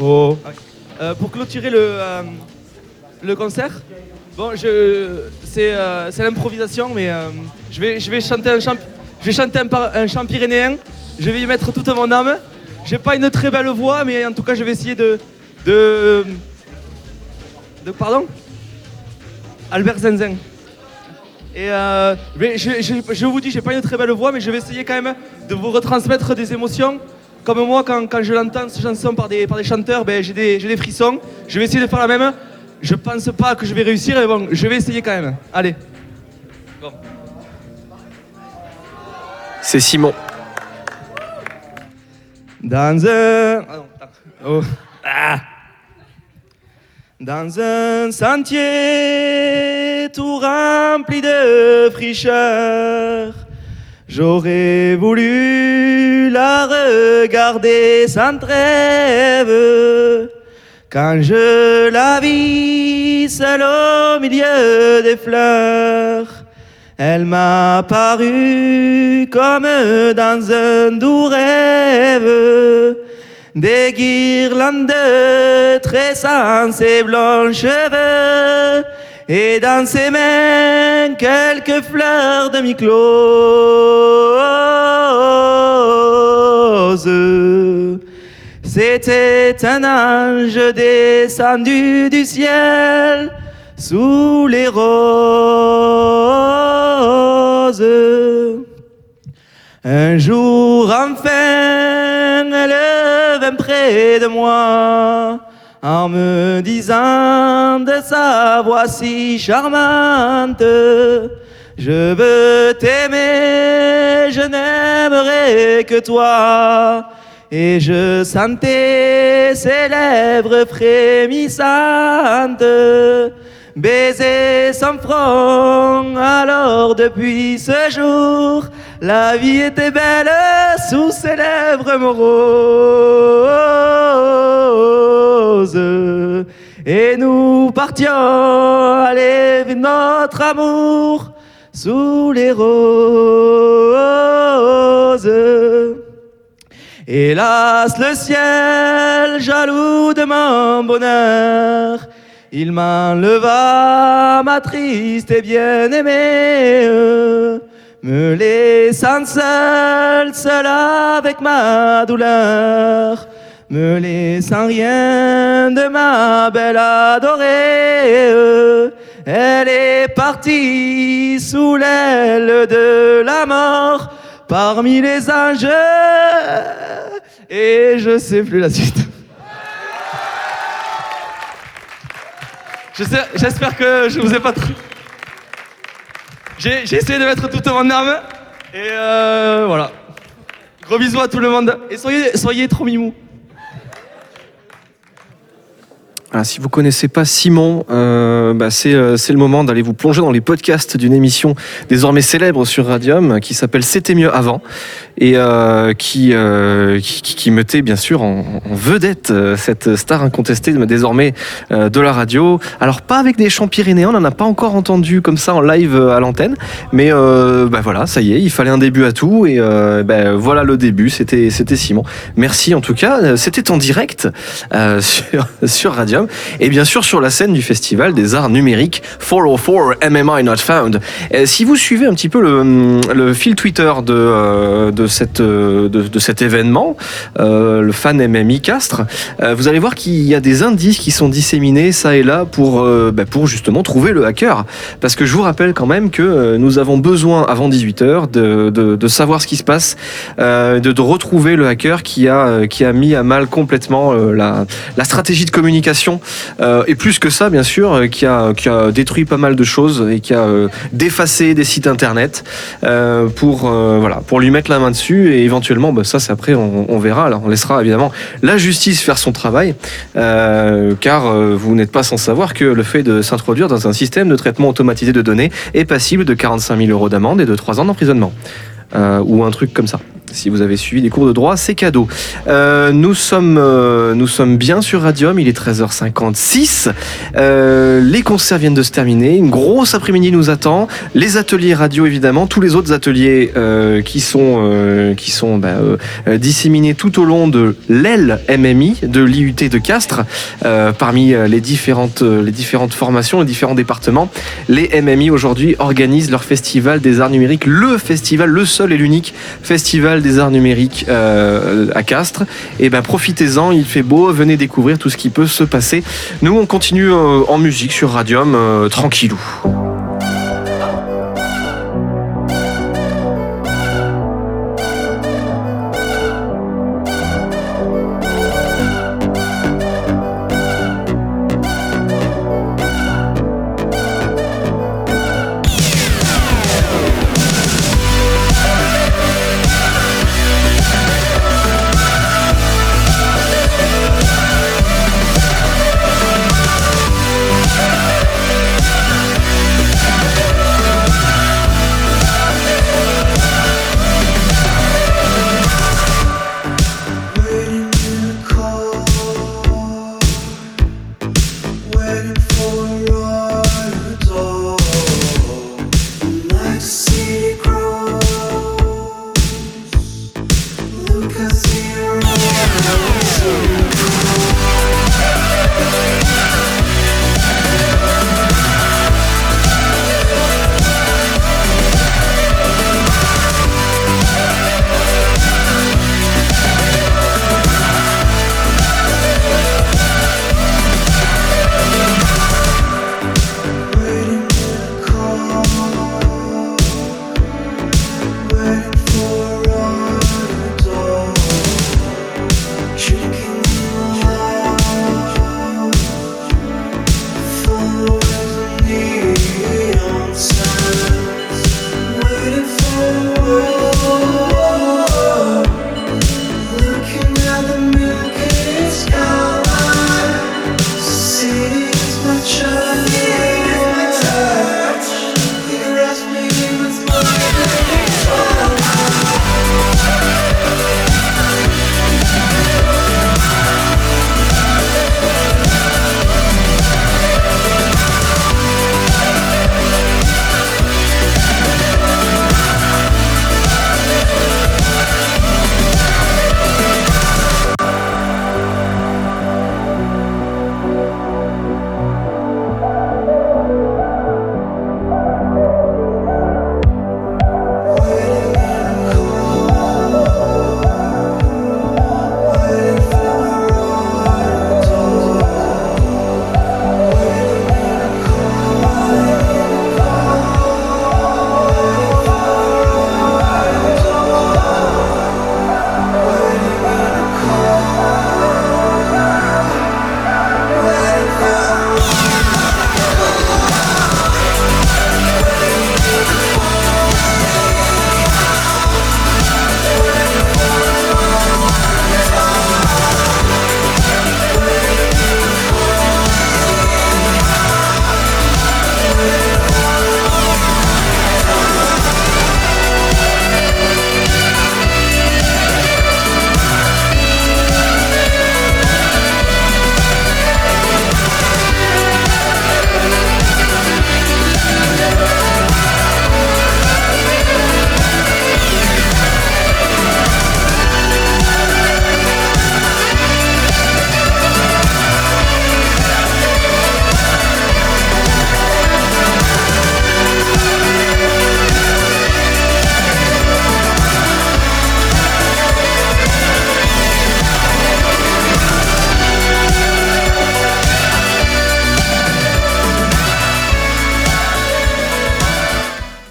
Oh. Euh, pour clôturer le, euh, le concert, bon, euh, c'est l'improvisation, mais je, vais, je vais chanter un chant, je vais chanter un, chant pyrénéen. Je vais y mettre toute mon âme. J'ai pas une très belle voix, mais en tout cas, je vais essayer de, de, de pardon, Albert Zinzin. Et je, je- je vous dis, j'ai pas une très belle voix, mais je vais essayer quand même de vous retransmettre des émotions. Comme moi, quand, quand je l'entends, cette chanson par des, par des chanteurs, ben, j'ai des, j'ai des frissons. Je vais essayer de faire la même. Je pense pas que je vais réussir, mais bon, je vais essayer quand même. Allez. C'est Simon. Dans un. Ah non, attends. Oh. Ah. Dans un sentier tout rempli de fricheur, j'aurais voulu la regarder sans trêve. Quand je la vis seule au milieu des fleurs, elle m'a paru comme dans un doux rêve. Des guirlandes tressant ses blonds cheveux et dans ses mains quelques fleurs de myclose. C'était un ange descendu du ciel sous les roses. Un jour enfin, elle vint près de moi en me disant de sa voix si charmante. Je veux t'aimer, je n'aimerai que toi. Et je sentais ses lèvres frémissantes baiser son front. Alors depuis ce jour, la vie était belle sous ses lèvres moroses. Et nous partions aller vivre notre amour sous les roses. Hélas, le ciel, jaloux de mon bonheur, il m'enleva ma triste et bien-aimée, me laissant seul, seul avec ma douleur, me laissant rien de ma belle adorée. Elle est partie sous l'aile de la mort, parmi les anges, et je sais plus la suite. J'espère que je vous ai pas trop. J'ai essayé de mettre toute mon âme. Et euh, voilà. Gros bisous à tout le monde. Et soyez, soyez trop mimous. Voilà, si vous connaissez pas Simon, euh, bah, c'est euh, le moment d'aller vous plonger dans les podcasts d'une émission désormais célèbre sur Radium qui s'appelle C'était mieux avant et euh, qui, euh, qui, qui- mettait bien sûr en, vedette euh, cette star incontestée désormais euh, de la radio. Alors pas avec des chants pyrénéens, on n'en a pas encore entendu comme ça en live à l'antenne, mais bah, voilà, ça y est, il fallait un début à tout et bah, voilà le début, c'était c'était Simon. Merci en tout cas, c'était en direct sur, sur Radium et bien sûr sur la scène du festival des arts numériques 404 MMI Not Found. Si vous suivez un petit peu le, le fil Twitter de, euh, de, cette, euh, de, cet événement, euh, le fan MMI Castres, vous allez voir qu'il y a des indices qui sont disséminés ça et là pour, bah, pour justement trouver le hacker. Parce que je vous rappelle quand même que nous avons besoin avant 18h de, de, de savoir ce qui se passe, de, de retrouver le hacker qui a, qui a mis à mal complètement la, la stratégie de communication euh, et plus que ça bien sûr euh, qui a, détruit pas mal de choses et qui a euh, défacé des sites internet pour, lui mettre la main dessus. Et éventuellement bah, ça c'est après on, verra. Alors on laissera évidemment la justice faire son travail car vous n'êtes pas sans savoir que le fait de s'introduire dans un système de traitement automatisé de données est passible de 45 000 euros d'amende et de 3 ans d'emprisonnement ou un truc comme ça Si vous avez suivi des cours de droit, c'est cadeau. Euh, nous, sommes, euh, nous sommes bien sur Radium, il est 13h56. Euh, les concerts viennent de se terminer. Une grosse après-midi nous attend. Les ateliers radio, évidemment, tous les autres ateliers qui sont, qui sont bah, disséminés tout au long de l'aile MMI de l'IUT de Castres, parmi les différentes, les différentes formations, les différents départements. Les MMI aujourd'hui organisent leur festival des arts numériques, le festival, le seul et l'unique festival des arts numériques euh, à Castres. Et ben profitez-en, il fait beau, venez découvrir tout ce qui peut se passer. Nous on continue euh, en musique sur Radium, euh, tranquillou.